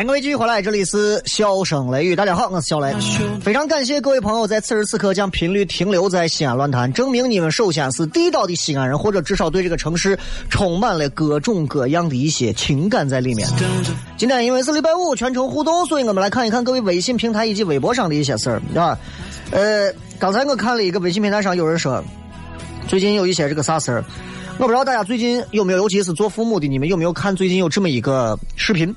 欢迎各位继续回来，这里是笑声雷雨，大家好，我是小雷。非常感谢各位朋友在此时此刻将频率停留在西安论坛，证明你们首先是地道的西安人，或者至少对这个城市充满了各种各样的一些情感在里面。今天因为是礼拜五，全程互动，所以我们来看一看各位微信平台以及微博上的一些事儿，对吧？呃，刚才我看了一个微信平台上有人说，最近有一些这个啥事儿，我不知道大家最近有没有，尤其是做父母的，你们有没有看最近有这么一个视频？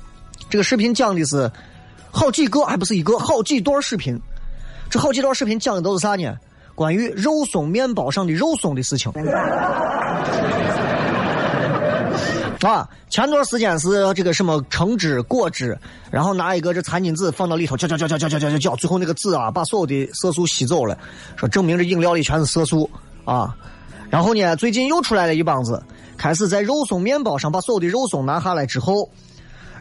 这个视频讲的是好几个，还不是一个，好几段视频。这好几段视频讲的都是啥呢？关于肉松面包上的肉松的事情。啊，前段时间是这个什么橙汁、果汁，然后拿一个这餐巾纸放到里头搅搅搅搅搅搅搅搅，最后那个纸啊把所有的色素吸走了，说证明这饮料里全是色素啊。然后呢，最近又出来了一帮子，开始在肉松面包上把所有的肉松拿下来之后。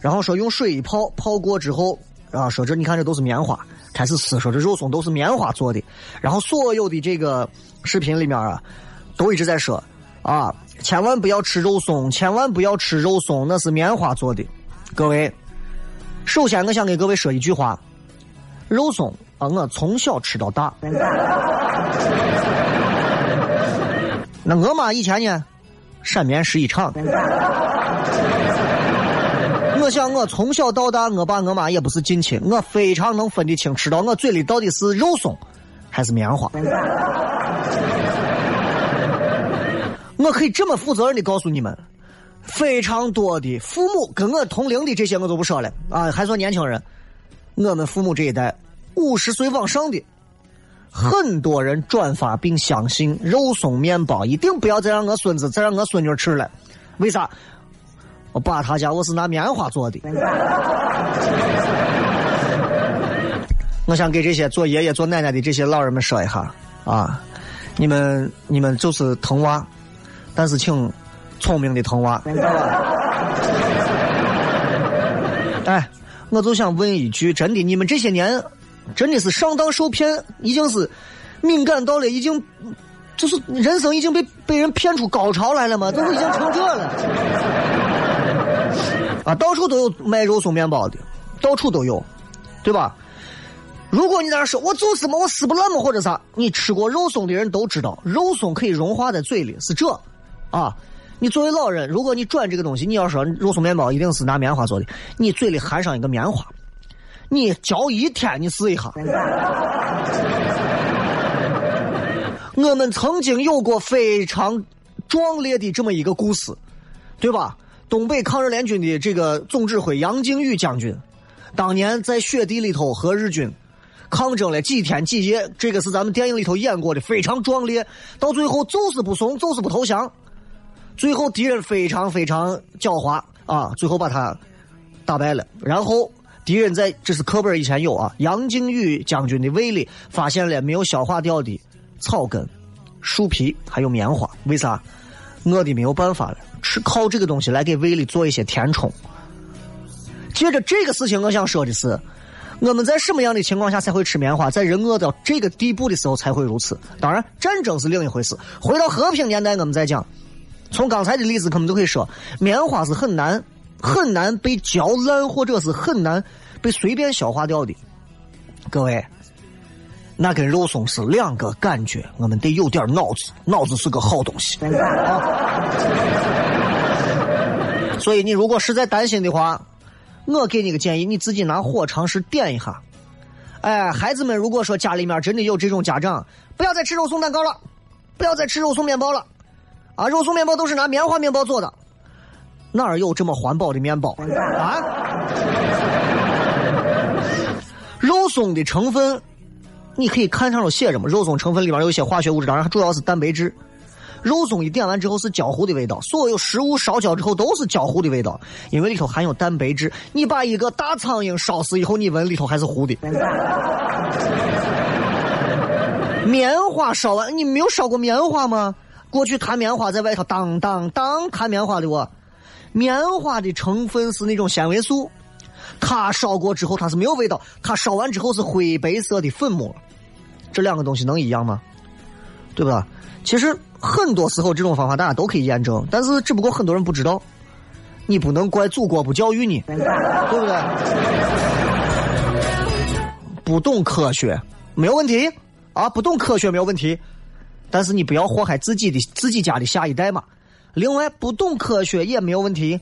然后说用水一泡，泡过之后啊，说这你看这都是棉花，开始撕说这肉松都是棉花做的。然后所有的这个视频里面啊，都一直在说啊，千万不要吃肉松，千万不要吃肉松，那是棉花做的。各位，首先我想给各位说一句话，肉松啊，我从小吃到大。那我妈以前呢，陕棉十一厂。我想，我从小到大，我爸我妈也不是近亲，我非常能分得清，吃到我嘴里到底是肉松还是棉花。我可以这么负责任的告诉你们，非常多的父母跟我同龄的这些我都不说了啊，还算年轻人。我们父母这一代五十岁往上的，很多人转发并相信肉松面包一定不要再让我孙子再让我孙女吃了，为啥？我爸他家我是拿棉花做的。我想给这些做爷爷做奶奶的这些老人们说一下啊，你们你们就是疼娃，但是请聪明的疼娃。哎，我就想问一句，真的，你们这些年真的是上当受骗，已经是敏感到了，已经就是人生已经被被人骗出高潮来了吗？都已经成这了。啊，到处都有卖肉松面包的，到处都有，对吧？如果你在那说，我就是嘛，我撕不烂嘛，或者啥，你吃过肉松的人都知道，肉松可以融化在嘴里，是这，啊，你作为老人，如果你转这个东西，你要说肉松面包一定是拿棉花做的，你嘴里含上一个棉花，你嚼一天，你试一下。我们曾经有过非常壮烈的这么一个故事，对吧？东北抗日联军的这个总指挥杨靖宇将军，当年在雪地里头和日军抗争了几天几夜，这个是咱们电影里头演过的，非常壮烈。到最后就是不怂，就是不投降。最后敌人非常非常狡猾啊，最后把他打败了。然后敌人在这是课本以前有啊，杨靖宇将军的胃里发现了没有消化掉的草根、树皮还有棉花，为啥？饿的没有办法了。吃靠这个东西来给胃里做一些填充。接着这个事情，我想说的是，我们在什么样的情况下才会吃棉花？在人饿到这个地步的时候才会如此。当然，战争是另一回事。回到和平年代，我们再讲。从刚才的例子，我们就可以说，棉花是很难、很难被嚼烂，或者是很难被随便消化掉的。各位，那跟肉松是两个感觉，我们得有点脑子，脑子是个好东西啊。所以，你如果实在担心的话，我给你个建议，你自己拿火尝试点一下。哎，孩子们，如果说家里面真的有这种家长，不要再吃肉松蛋糕了，不要再吃肉松面包了。啊，肉松面包都是拿棉花面包做的，哪儿有这么环保的面包啊？肉松的成分，你可以看上头写着嘛？肉松成分里面有一些化学物质，当然它主要是蛋白质。肉松一点完之后是焦糊的味道，所有食物烧焦之后都是焦糊的味道，因为里头含有蛋白质。你把一个大苍蝇烧死以后，你闻里头还是糊的。棉花烧完，你没有烧过棉花吗？过去弹棉花在外头当当当弹棉花的我，棉花的成分是那种纤维素，它烧过之后它是没有味道，它烧完之后是灰白色的粉末，这两个东西能一样吗？对吧？其实很多时候这种方法大家都可以验证，但是只不过很多人不知道，你不能怪祖国不教育你，对不对？不懂科学没有问题啊，不懂科学没有问题。但是你不要祸害自己的自己家的下一代嘛。另外，不懂科学也没有问题。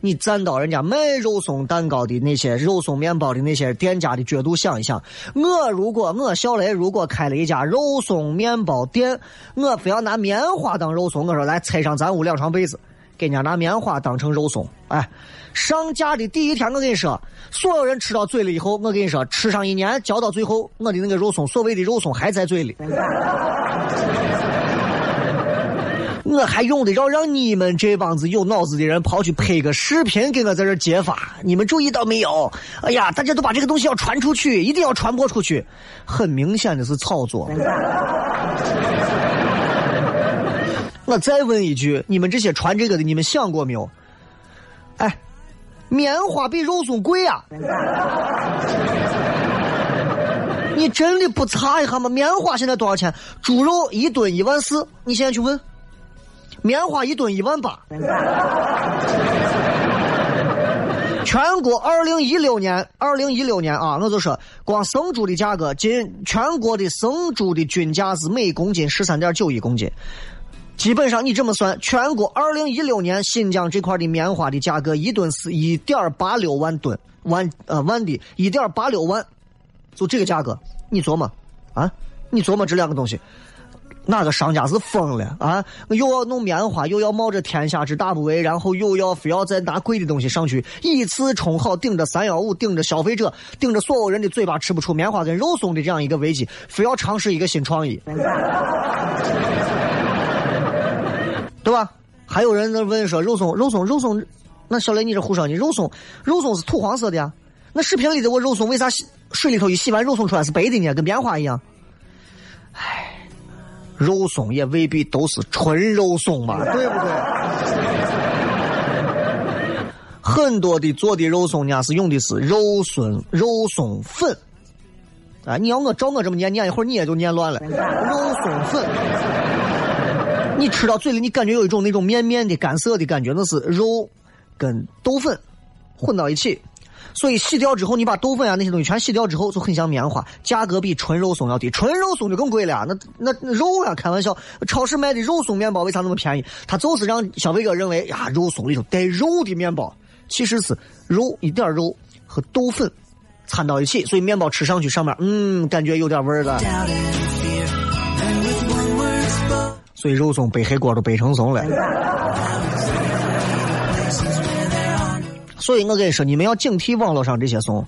你站到人家卖肉松蛋糕的那些肉松面包的那些店家的角度想一想，我如果我小雷如果开了一家肉松面包店，我非要拿棉花当肉松，我说来拆上咱屋两床被子，给人家拿棉花当成肉松，哎。上架的第一天，我跟你说，所有人吃到嘴里以后，我跟你说，吃上一年，嚼到最后，我的那个肉松，所谓的肉松还在嘴里。我还用得着让你们这帮子有脑子的人跑去拍个视频给我在这揭发？你们注意到没有？哎呀，大家都把这个东西要传出去，一定要传播出去。很明显的是炒作。我再问一句，你们这些传这个的，你们想过没有？哎。棉花比肉松贵啊！你真的不查一下吗？棉花现在多少钱？猪肉一吨一万四，你现在去问。棉花一吨一万八。全国二零一六年，二零一六年啊，我就说，光生猪的价格，今全国的生猪的均价是每公斤十三点九一公斤。基本上你这么算，全国二零一六年新疆这块的棉花的价格一吨是一点八六万吨万呃万的一点八六万，就这个价格，你琢磨啊？你琢磨这两个东西，哪个商家是疯了啊？又要弄棉花，又要冒着天下之大不韪，然后又要非要再拿贵的东西上去，以次充好，顶着三幺五，顶着消费者，顶着所有人的嘴巴吃不出棉花跟肉松的这样一个危机，非要尝试一个新创意。对吧？还有人在问说肉松，肉松，肉松，那小雷你这胡说，你肉松，肉松是土黄色的呀？那视频里的我肉松为啥水里头一洗完肉松出来是白的呢？跟棉花一样？唉，肉松也未必都是纯肉松嘛，对。不对？很多的做的肉松呢是用的是肉松肉松粉，啊，你要我照我这么念念一会儿你也就念乱了，肉松粉。你吃到嘴里，你感觉有一种那种面面的干涩的感觉，那是肉跟豆粉混到一起，所以洗掉之后，你把豆粉啊那些东西全洗掉之后，就很像棉花，价格比纯肉松要低，纯肉松就更贵了。那那肉啊，开玩笑，超市卖的肉松面包为啥那么便宜？它就是让消费者认为呀，肉松里头带肉的面包，其实是肉一点肉和豆粉掺到一起，所以面包吃上去上面，嗯，感觉有点味儿了。所以肉松背黑锅都背成怂了。所以我跟你说，你们要警惕网络上这些怂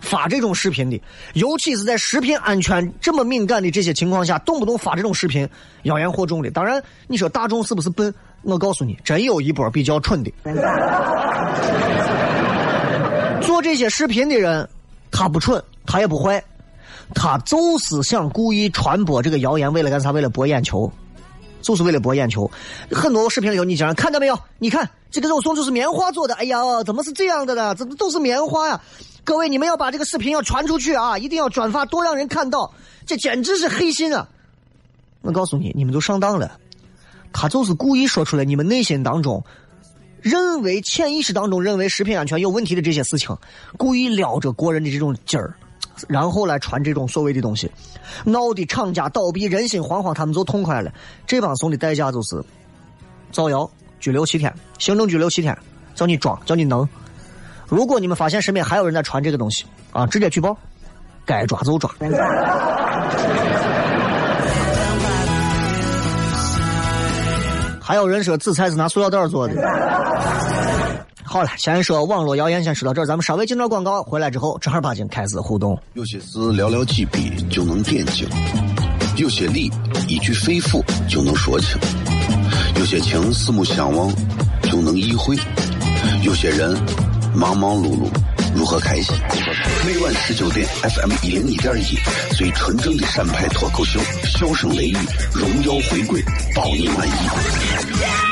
发这种视频的，尤其是在食品安全这么敏感的这些情况下，动不动发这种视频，妖言惑众的。当然，你说大众是不是笨？我告诉你，真有一波比较蠢的。做这些视频的人，他不蠢，他也不坏，他就是想故意传播这个谣言，为了干啥？为了博眼球。就是为了博眼球。很多视频里头，你竟然看到没有？你看这个肉松就是棉花做的，哎呀，怎么是这样的呢？怎么都是棉花呀？各位，你们要把这个视频要传出去啊！一定要转发，多让人看到。这简直是黑心啊！我告诉你，你们都上当了。他就是故意说出来，你们内心当中认为、潜意识当中认为食品安全有问题的这些事情，故意撩着国人的这种劲儿，然后来传这种所谓的东西，闹的厂家倒闭、人心惶惶，他们就痛快了。这帮送的代价就是造谣、拘留七天，行政拘留七天，叫你装，叫你能。如果你们发现身边还有人在传这个东西啊，直接举报，该抓就抓。还有人说紫菜是拿塑料袋做的。好了，先说网络谣言，先说到这儿，咱们稍微进段广告，回来之后正儿八经开始互动。有些事寥寥几笔就能点睛，有些理一句肺腑就能说清，有些情四目相望就能意会，有些人。忙忙碌碌，如何开心？每晚十九点，FM 一零一点一，最纯正的陕派脱口秀，笑声雷雨，荣耀回归，保你满意。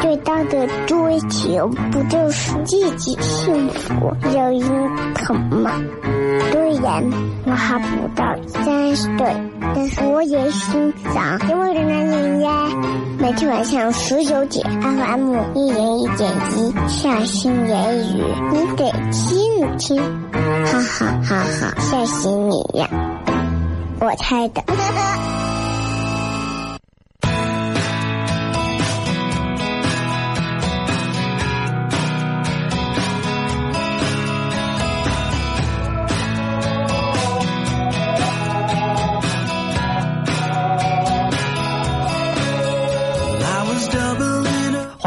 最大的追求，不就是自己幸福、有人疼吗？虽然我还不到三十岁，但是我也心脏因为的男人呀。每天晚上十九点，FM 一人一点一，下心言语，你得听听，哈哈哈哈，吓死你呀！我猜的。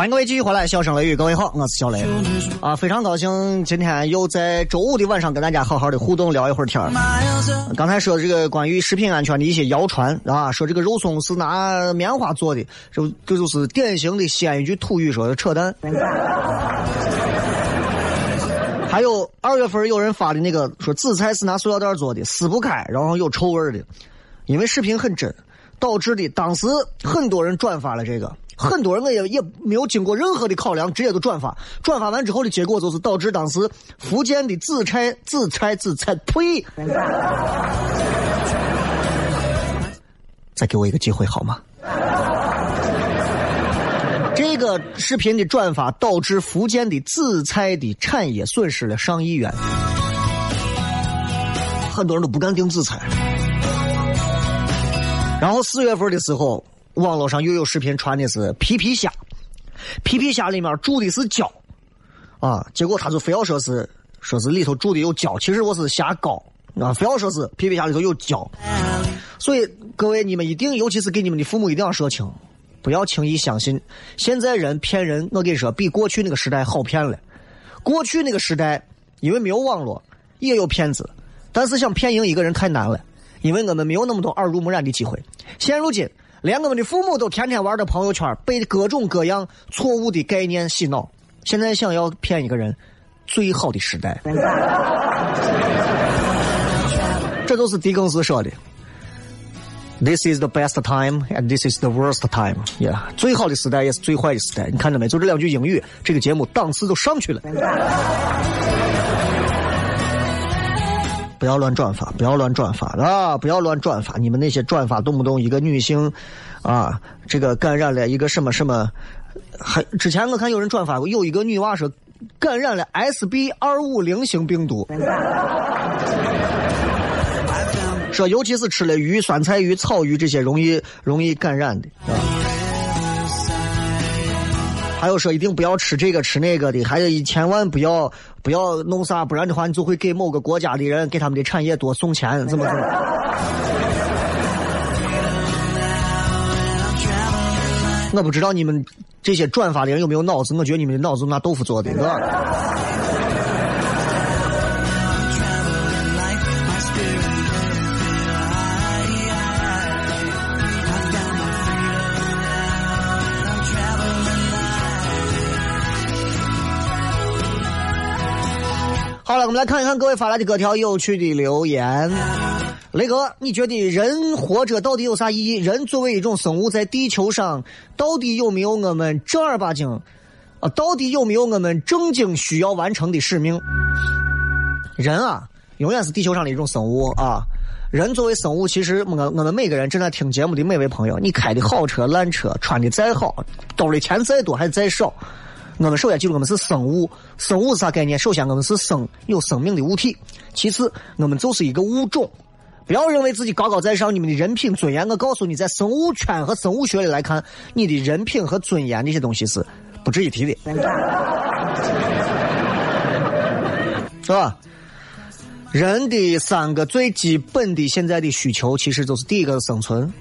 欢迎各位继续回来，笑声雷雨，各位好，我是小雷啊，非常高兴今天又在周五的晚上跟大家好好的互动聊一会儿天刚才说这个关于食品安全的一些谣传啊，说这个肉松是拿棉花做的，这这就是典型的西安一句土语说的扯淡。还有二月份有人发的那个说紫菜是拿塑料袋做的，撕不开，然后有臭味的，因为视频很真，导致的当时很多人转发了这个。很多人我也也没有经过任何的考量，直接就转发。转发完之后的结果就是导致当时福建的紫菜、紫菜、紫菜，呸！再给我一个机会好吗？这个视频的转发导致福建的紫菜的产业损失了上亿元，很多人都不敢订紫菜。然后四月份的时候。网络上又有视频传的是皮皮虾，皮皮虾里面住的是胶，啊，结果他就非要说是说是里头住的有胶，其实我是虾膏啊，非要说是皮皮虾里头有胶，所以各位你们一定，尤其是给你们的父母一定要说清，不要轻易相信。现在人骗人，我跟你说比过去那个时代好骗了。过去那个时代因为没有网络，也有骗子，但是想骗赢一个人太难了，因为我们没有那么多耳濡目染的机会。现如今。连我们的父母都天天玩的朋友圈，被各种各样错误的概念洗脑。现在想要骗一个人，最好的时代，这都是狄更斯说的。This is the best time and this is the worst time. Yeah，最好的时代也是最坏的时代。你看到没？就这两句英语，这个节目档次都上去了。不要乱转发，不要乱转发啊！不要乱转发，你们那些转发动不动一个女性，啊，这个感染了一个什么什么，还之前我看有人转发过，有一个女娃说感染了 S B 二五零型病毒，说尤其是吃了鱼、酸菜鱼、草鱼这些容易容易感染的啊。还有说一定不要吃这个吃那个的，还有一千万不要不要弄啥，不然的话你就会给某个国家的人给他们的产业多送钱，怎么怎么。我不知道你们这些转发的人有没有脑子？我觉得你们的脑子拿豆腐做的，好了，我们来看一看各位发来的各条有趣的留言。雷哥，你觉得人活着到底有啥意义？人作为一种生物，在地球上到底有没有我们正儿八经啊？到底有没有我们正经需要完成的使命？人啊，永远是地球上的一种生物啊。人作为生物，其实我我们每个人正在听节目的每位朋友，你开的好车、烂车，穿的再好，兜里钱再多还是再少。我们首先记住，我们是生物。生物是啥概念？首先，我们是生有生命的物体；其次，我们就是一个物种。不要认为自己高高在上，你们的人品尊严。我告诉你，在生物圈和生物学里来看，你的人品和尊严这些东西是不值一提的，是吧？人的三个最基本的现在的需求，其实就是第一个生存。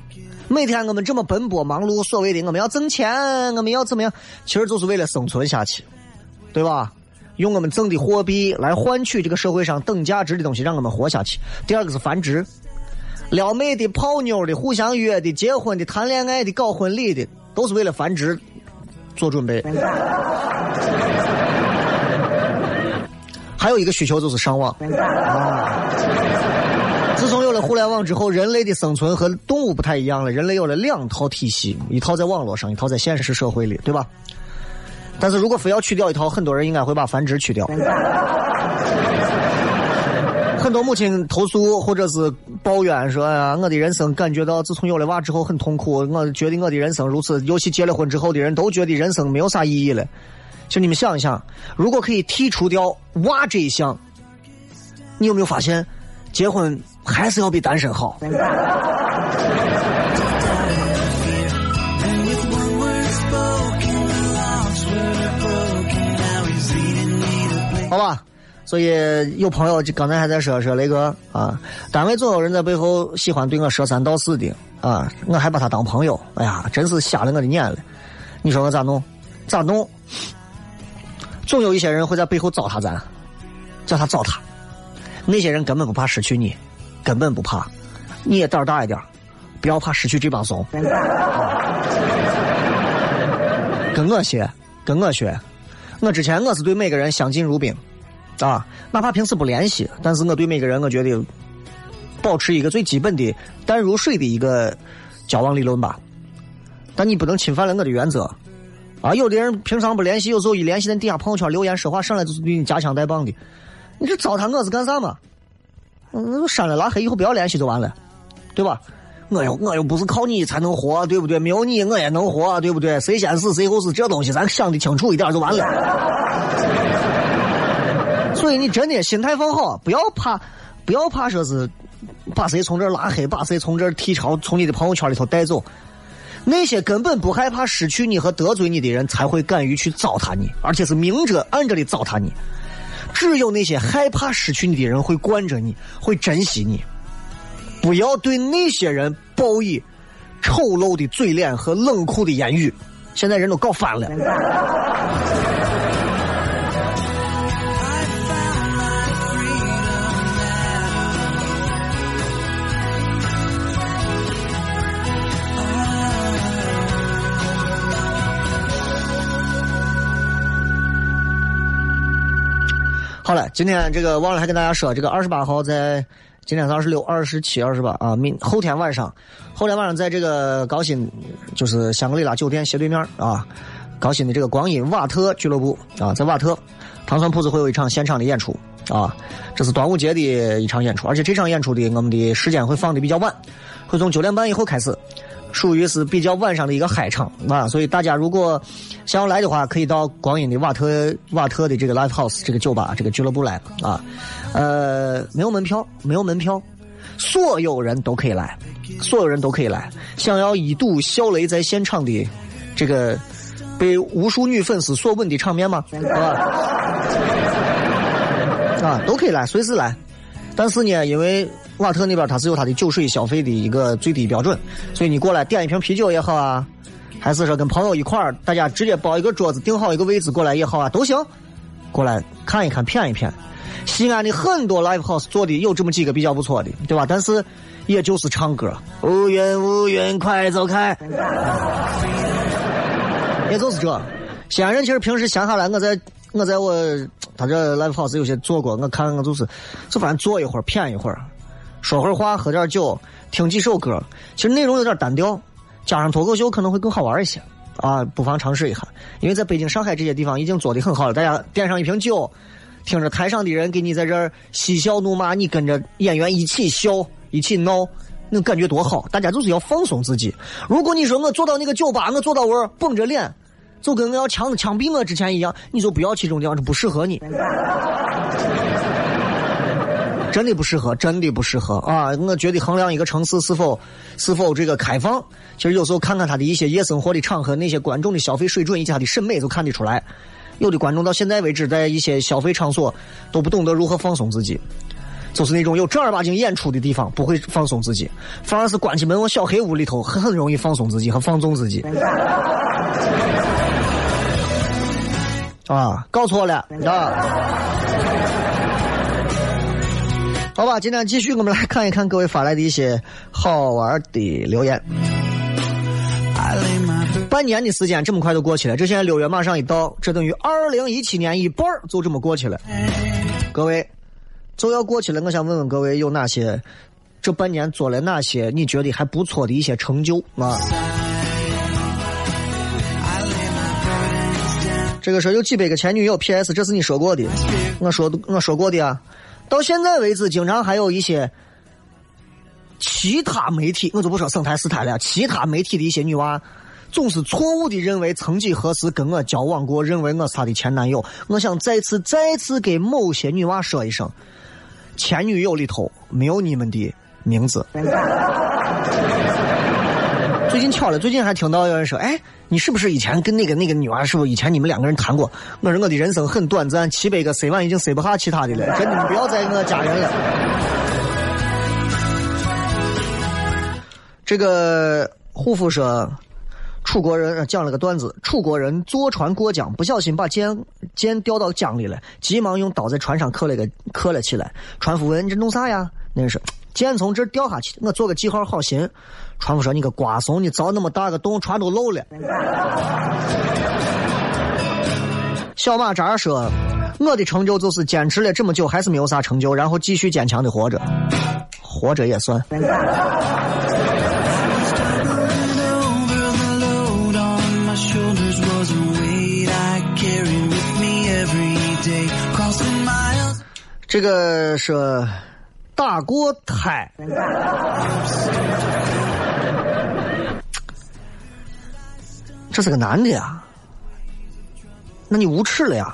每天我们这么奔波忙碌，所谓的我们要挣钱，我们要怎么样，其实就是为了生存下去，对吧？用我们挣的货币来换取这个社会上等价值的东西，让我们活下去。第二个是繁殖，撩妹的、泡妞的、互相约的、结婚的、谈恋爱的、搞婚礼的，都是为了繁殖做准备。还有一个需求就是上网啊。自从有了互联网之后，人类的生存和动物不太一样了。人类有了两套体系，一套在网络上，一套在现实社会里，对吧？但是如果非要去掉一套，很多人应该会把繁殖去掉。很多母亲投诉或者是抱怨说：“呀，我的人生感觉到自从有了娃之后很痛苦，我觉得我的人生如此。尤其结了婚之后的人都觉得人生没有啥意义了。”就你们想一想，如果可以剔除掉娃这一项，你有没有发现结婚？还是要比单身好，好吧？所以有朋友就刚才还在说说那个啊，单位总有人在背后喜欢对我说三道四的啊，我还把他当朋友，哎呀，真是瞎了我的眼了！你说我咋弄？咋弄？总有一些人会在背后糟蹋咱，叫他糟蹋。那些人根本不怕失去你。根本不怕，你也胆儿大一点，不要怕失去这帮怂。跟我学，跟我学。我之前我是对每个人相敬如宾，啊，哪怕平时不联系，但是我对每个人我觉得保持一个最基本的淡如水的一个交往理论吧。但你不能侵犯了我的原则。啊，有的人平常不联系，有时候一联系，在底下朋友圈留言说话，上来就是对你夹枪带棒的，你这糟蹋我是干啥嘛？嗯，删了拉黑以后不要联系就完了，对吧？我又我又不是靠你才能活，对不对？没有你我也能活，对不对？谁先死谁后死，这东西咱想的清楚一点就完了。所以你真的心态放好，不要怕，不要怕说是把谁从这拉黑，把谁从这儿剔槽，从你的朋友圈里头带走。那些根本不害怕失去你和得罪你的人，才会敢于去糟蹋你，而且是明着暗着的糟蹋你。只有那些害怕失去你的人会惯着你，会珍惜你。不要对那些人报以丑陋的嘴脸和冷酷的言语。现在人都搞反了。好了，今天这个忘了还跟大家说，这个二十八号在今天是二十六、二十七、二十八啊，明后天晚上，后天晚上在这个高新，就是香格里拉酒店斜对面啊，高新的这个光阴瓦特俱乐部啊，在瓦特，糖蒜铺子会有一场现场的演出啊，这是端午节的一场演出，而且这场演出的我们的时间会放的比较晚，会从九点半以后开始。属于是比较晚上的一个嗨场啊，所以大家如果想要来的话，可以到光阴的瓦特瓦特的这个 live house 这个酒吧这个俱乐部来啊。呃，没有门票，没有门票，所有人都可以来，所有人都可以来。想要一睹小雷在现场的这个被无数女粉丝所吻的场面吗？啊，啊，都可以来，随时来。但是呢，因为瓦特那边它是有它的酒水消费的一个最低标准，所以你过来点一瓶啤酒也好啊，还是说跟朋友一块儿，大家直接包一个桌子，定好一个位置过来也好啊，都行。过来看一看，谝一谝。西安的很多 live house 做的有这么几个比较不错的，对吧？但是也就是唱歌，乌云乌云快走开，也就是这。西安人其实平时闲下来，我在我在我他这 live house 有些做过，我看我就是就反正坐一会儿，谝一会儿，说会儿话，喝点酒，听几首歌。其实内容有点单调，加上脱口秀可能会更好玩一些啊，不妨尝试一下。因为在北京、上海这些地方已经做的很好了，大家点上一瓶酒，听着台上的人给你在这儿嬉笑怒骂，你跟着演员一起笑，一起闹，那感觉多好！大家就是要放松自己。如果你说我坐到那个酒吧，我坐到位儿绷着脸。就跟我要枪枪毙我之前一样，你就不要去这种地方，这不适合你，真的不适合，真的不适合啊！我觉得衡量一个城市是否是否这个开放，其实有时候看看他的一些夜生活的场合，那些观众的消费水准以及他的审美，就看得出来。有的观众到现在为止，在一些消费场所都不懂得如何放松自己，就是那种有正儿八经演出的地方不会放松自己，反而是关起门往小黑屋里头很很容易放松自己和放纵自己。啊，搞错了啊！好吧，今天继续，我们来看一看各位发来的一些好玩的留言。半年的时间这么快就过去了，这现在六月马上一到，这等于二零一七年一半就这么过去了。各位，就要过去了，我想问问各位，有哪些这半年做了哪些你觉得还不错的一些成就啊？这个说有几百个前女友，P.S. 这是你说过的，我说我说过的啊。到现在为止，经常还有一些其他媒体，我就不说省台、市台了，其他媒体的一些女娃，总是错误的认为曾几何时跟我交往过，认为我是她的前男友。我想再次、再次给某些女娃说一声，前女友里头没有你们的名字。最近巧了，最近还听到有人说：“哎，你是不是以前跟那个那个女娃？是不是以前你们两个人谈过？”我说：“我的人生很短暂，七百个塞碗已经塞不下其他的了。真的，你不要再我加人了。”这个护肤说，楚国人讲了个段子：楚国人坐船过江，不小心把剑剑掉到江里了，急忙用刀在船上刻了个刻了起来。船夫问：“你这弄啥呀？”那人说：“剑从这掉下去，我做个记号好寻。”船夫说：“你个瓜怂，你凿那么大个洞，船都漏了。”小马扎说：“我的成就就是坚持了这么久，还是没有啥成就，然后继续坚强的活着，活着也算。”这个是打过胎。这是个男的呀，那你无耻了呀！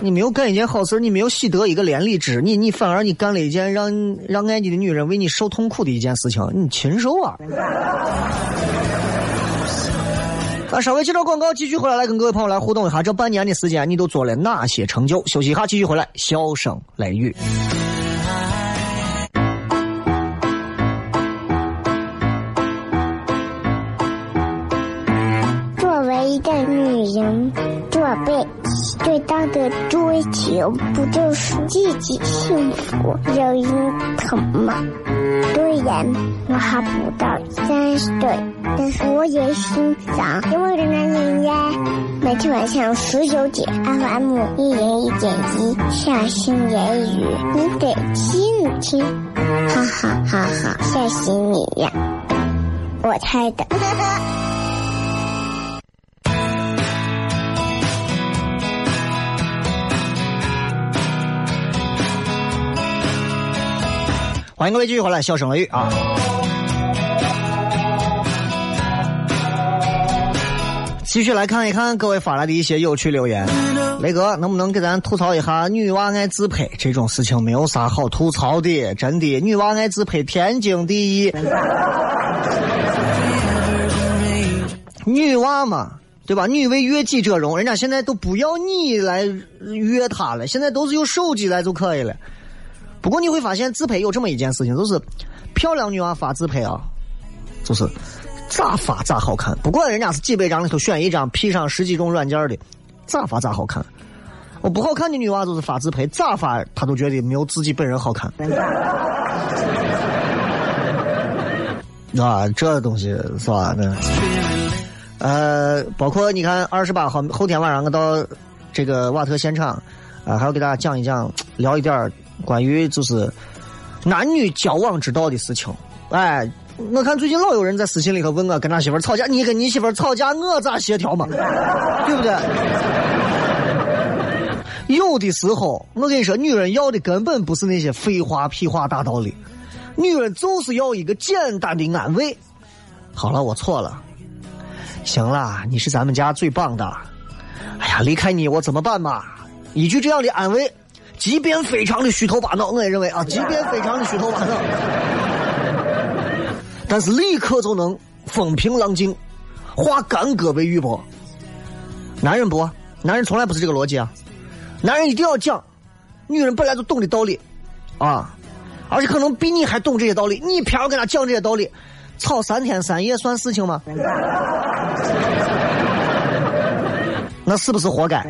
你没有干一件好事，你没有喜得一个连理枝，你你反而你干了一件让让爱你的女人为你受痛苦的一件事情，你禽兽啊！那，稍微接着广告，继续回来来跟各位朋友来互动一下，这半年的时间你都做了哪些成就？休息一下，继续回来，笑声雷雨。作为一个女人这辈子最大的追求，不就是自己幸福、有人疼吗？虽然我还不到三十岁，但是我也心脏因为的男人呀。每天晚上十九点，FM 一人一点一，下心言语，你得听听，哈哈哈哈，吓死你呀！我猜的。欢迎各位继续回来，笑声雷雨啊！继续来看一看各位发来的一些有趣留言。雷哥，能不能给咱吐槽一下女娃爱自拍这种事情？没有啥好吐槽的，真的，女娃爱自拍天经地义。女娃嘛，对吧？女为悦己者容，人家现在都不要你来悦她了，现在都是用手机来就可以了。不过你会发现自拍有这么一件事情，就是漂亮女娃发自拍啊，就是咋发咋好看，不管人家是几百张里头选一张，P 上十几种软件的，咋发咋好看。我不好看的女娃就是发自拍，咋发她都觉得没有自己本人好看。啊，这东西是吧？那，呃，包括你看，二十八号后天晚上我到这个瓦特现场，啊，还要给大家讲一讲，聊一点关于就是男女交往之道的事情。哎，我看最近老有人在私信里头问我，跟他媳妇吵架，你跟你媳妇吵架，我咋协调嘛？对不对？有的时候，我跟你说，女人要的根本不是那些废话、屁话、大道理。女人就是要一个简单的安慰。好了，我错了。行了，你是咱们家最棒的。哎呀，离开你我怎么办嘛？一句这样的安慰，即便非常的虚头巴脑，我也认为啊，即便非常的虚头巴脑，但是立刻就能风平浪静，化干戈为玉帛。男人不，男人从来不是这个逻辑啊。男人一定要讲，女人本来就懂的道理，啊。而且可能比你还懂这些道理，你偏要跟他讲这些道理，吵三天三夜算事情吗？那是不是活该？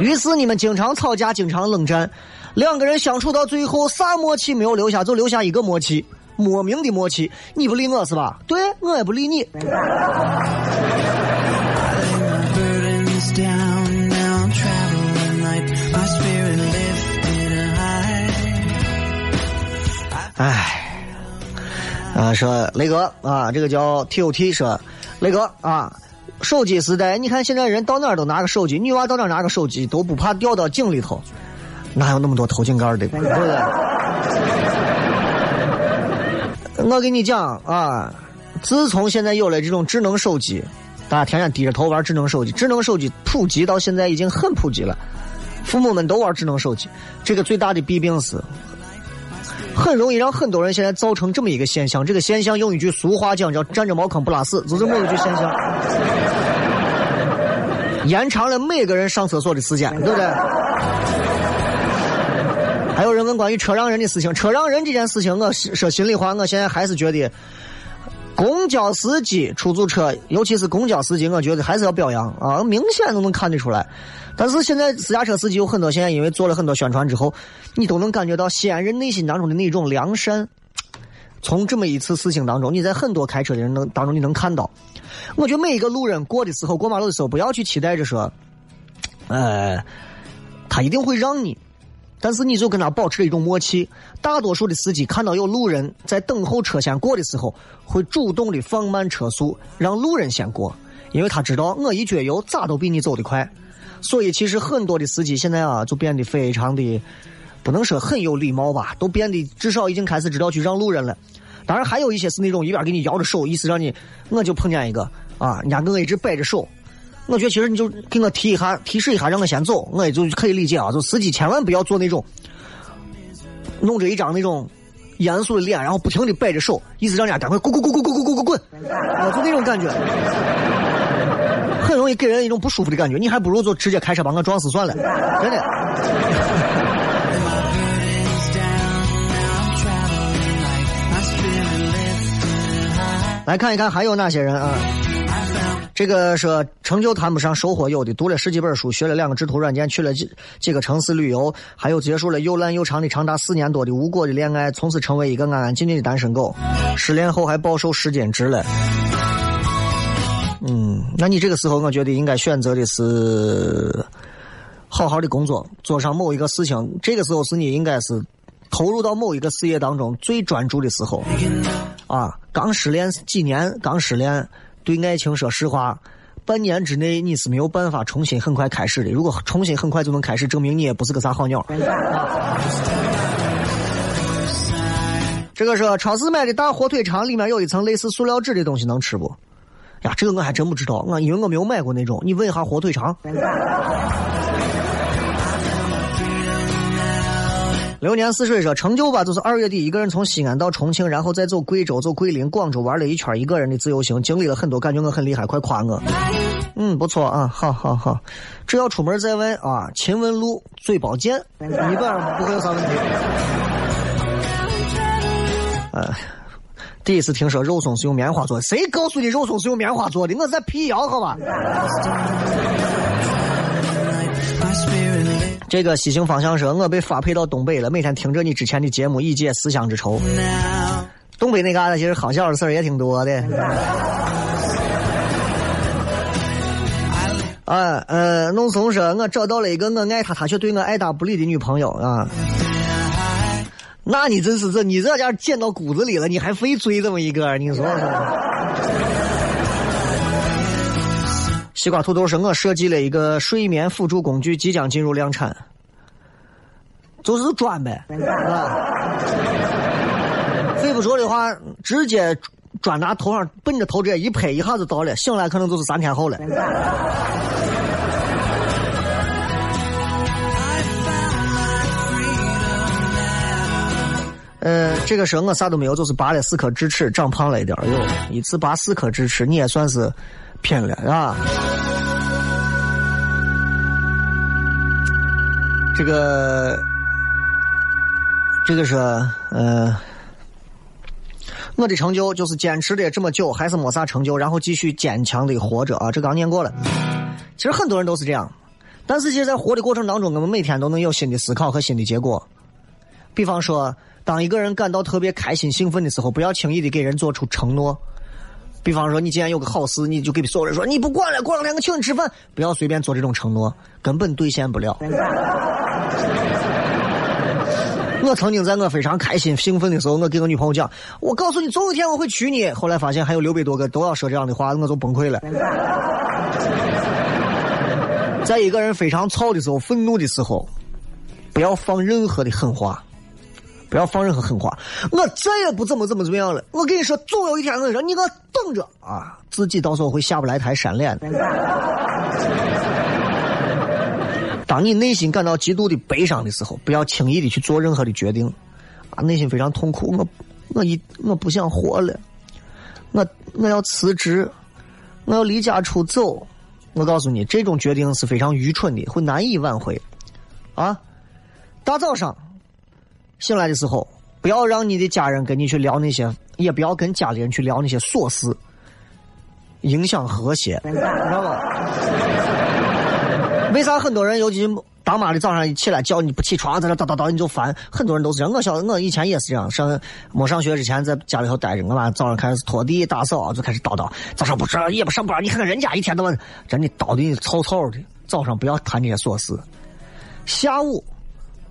于是你们经常吵架，经常冷战，两个人相处到最后，啥默契没有留下，就留下一个默契，莫名的默契。你不理我是吧？对我也不理你。哎，啊，说雷哥啊，这个叫 T O T 说，雷哥啊，手机时代，你看现在人到哪儿都拿个手机，女娃到哪儿拿个手机都不怕掉到井里头，哪有那么多偷井盖的，对不对？我跟你讲啊，自从现在有了这种智能手机，大家天天低着头玩智能手机，智能手机普及到现在已经很普及了，父母们都玩智能手机，这个最大的弊病是。很容易让很多人现在造成这么一个现象，这个现象用一句俗话讲叫“站着茅坑不拉屎”，就这么一句现象，延长了每个人上厕所的时间，对不对？问关于车让人的事情，车让人这件事情，我说心里话，我现在还是觉得，公交司机、出租车，尤其是公交司机，我觉得还是要表扬啊，明显都能看得出来。但是现在私家车司机有很多，现在因为做了很多宣传之后，你都能感觉到西安人内心当中的那种良善。从这么一次事情当中，你在很多开车的人能当中你能看到。我觉得每一个路人过的时候，过马路的时候，不要去期待着说，呃，他一定会让你，但是你就跟他保持一种默契。大多数的司机看到有路人在等候车先过的时候，会主动的放慢车速，让路人先过，因为他知道我一脚油咋都比你走得快。所以，其实很多的司机现在啊，就变得非常的，不能说很有礼貌吧，都变得至少已经开始知道去让路人了。当然，还有一些是那种一边给你摇着手，意思让你，我就碰见一个啊，人家跟我一直摆着手，我觉得其实你就给我提一下，提示一下，让我先走，我也就可以理解啊。就司机千万不要做那种，弄着一张那种严肃的脸，然后不停的摆着手，意思让人家赶快滚滚滚滚滚滚滚滚滚，就那种感觉。很容易给人一种不舒服的感觉，你还不如就直接开车把我撞死算了，真的。来看一看还有哪些人啊？这个说成就谈不上，收获有的。读了十几本书，学了两个制图软件，去了几几个城市旅游，还有结束了又烂又长的长达四年多的无果的恋爱，从此成为一个安安静静的单身狗。失恋后还暴瘦十斤值了。嗯，那你这个时候，我觉得应该选择的是好好的工作，做上某一个事情。这个时候是你应该是投入到某一个事业当中最专注的时候。啊，刚失恋几年，刚失恋，对爱情说实话，半年之内你是没有办法重新很快开始的。如果重新很快就能开始，证明你也不是个啥好鸟。这个是超市买的大火腿肠，里面有一层类似塑料纸的东西，能吃不？呀，这个我还真不知道，我因为我没有买过那种。你问一下火腿肠。流年似水说成就吧，就是二月底一个人从西安到重庆，然后再走贵州、走桂林、广州玩了一圈，一个人的自由行，经历了很多，感觉我很厉害，快夸我。嗯，不错啊，好好好，只要出门在外啊，勤问路，嘴包见，基本上不会有啥问题。呃，第一次听说肉松是用棉花做的，谁告诉你肉松是用棉花做的？我在辟谣，好吧。这个西行方向说，我被发配到东北了，每天听着你之前的节目，以解思乡之愁。东北那嘎达其实好笑的事儿也挺多的。啊，呃，弄怂说，我找到了一个我爱他，他却对我爱答不理的女朋友啊。那你真是这，你这家贱到骨子里了，你还非追这么一个？你说说。西瓜土豆说，我设计了一个睡眠辅助工具，即将进入量产，就是砖呗，啊。睡不着的话，直接砖拿头上奔着头这一拍，一下子到了，醒来可能就是三天后了。呃，这个时候我啥都没有，就是拔了四颗智齿，长胖了一点儿。哟，一次拔四颗智齿，你也算是骗了，是吧？这个，这个是呃，我的成就就是坚持了这么久，还是没啥成就，然后继续坚强的活着啊！这刚念过了。其实很多人都是这样，但是其实，在活的过程当中，我们每天都能有新的思考和新的结果。比方说。当一个人感到特别开心、兴奋的时候，不要轻易的给人做出承诺。比方说，你今天有个好事，你就给所有人说你不管了，过两天我请你吃饭。不要随便做这种承诺，根本兑现不了。我曾经在我非常开心、兴奋的时候，我给我女朋友讲：“我告诉你，总有一天我会娶你。”后来发现还有六百多个都要说这样的话，我就崩溃了。在一个人非常操的时候、愤怒的时候，不要放任何的狠话。不要放任何狠话，我再也不怎么怎么怎么样了。我跟你说，总有一天，我让你说，你给我等着啊！自己到时候会下不来台，扇脸。当你内心感到极度的悲伤的时候，不要轻易的去做任何的决定，啊，内心非常痛苦，我我一我不想活了，我我要辞职，我要离家出走。我告诉你，这种决定是非常愚蠢的，会难以挽回。啊，大早上。醒来的时候，不要让你的家人跟你去聊那些，也不要跟家里人去聊那些琐事，影响和谐，知道吧？为啥很多人尤其当妈的早上一起来叫你不起床，在那叨叨叨你就烦？很多人都是这样。我晓得，我以前也是这样。上没上学之前，在家里头待着，我妈早上开始拖地打扫，就开始叨叨。早上不吃也不上班，你看看人家一天到晚真的叨的你吵吵的。早上不要谈这些琐事，下午。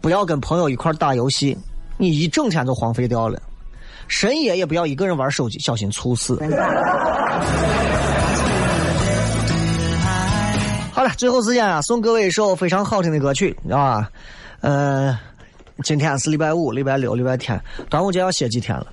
不要跟朋友一块打游戏，你一整天都荒废掉了。深夜也不要一个人玩手机，小心猝死。好了，最后时间啊，送各位一首非常好听的歌曲啊。呃，今天是礼拜五、礼拜六、礼拜天，端午节要歇几天了。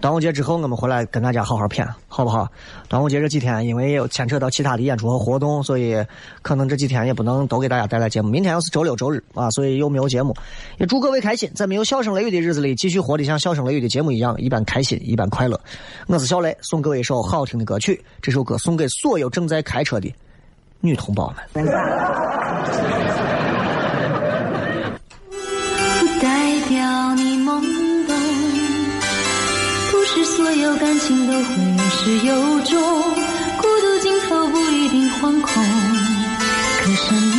端午节之后，我们回来跟大家好好谝，好不好？端午节这几天，因为有牵扯到其他的演出和活动，所以可能这几天也不能都给大家带来节目。明天又是周六周日啊，所以又没有节目。也祝各位开心，在没有笑声雷雨的日子里，继续活得像笑声雷雨的节目一样，一般开心，一般快乐。我是小雷，送各位一首好听的歌曲，这首歌送给所有正在开车的女同胞们。所有感情都会有始有终孤独尽头不一定惶恐可生命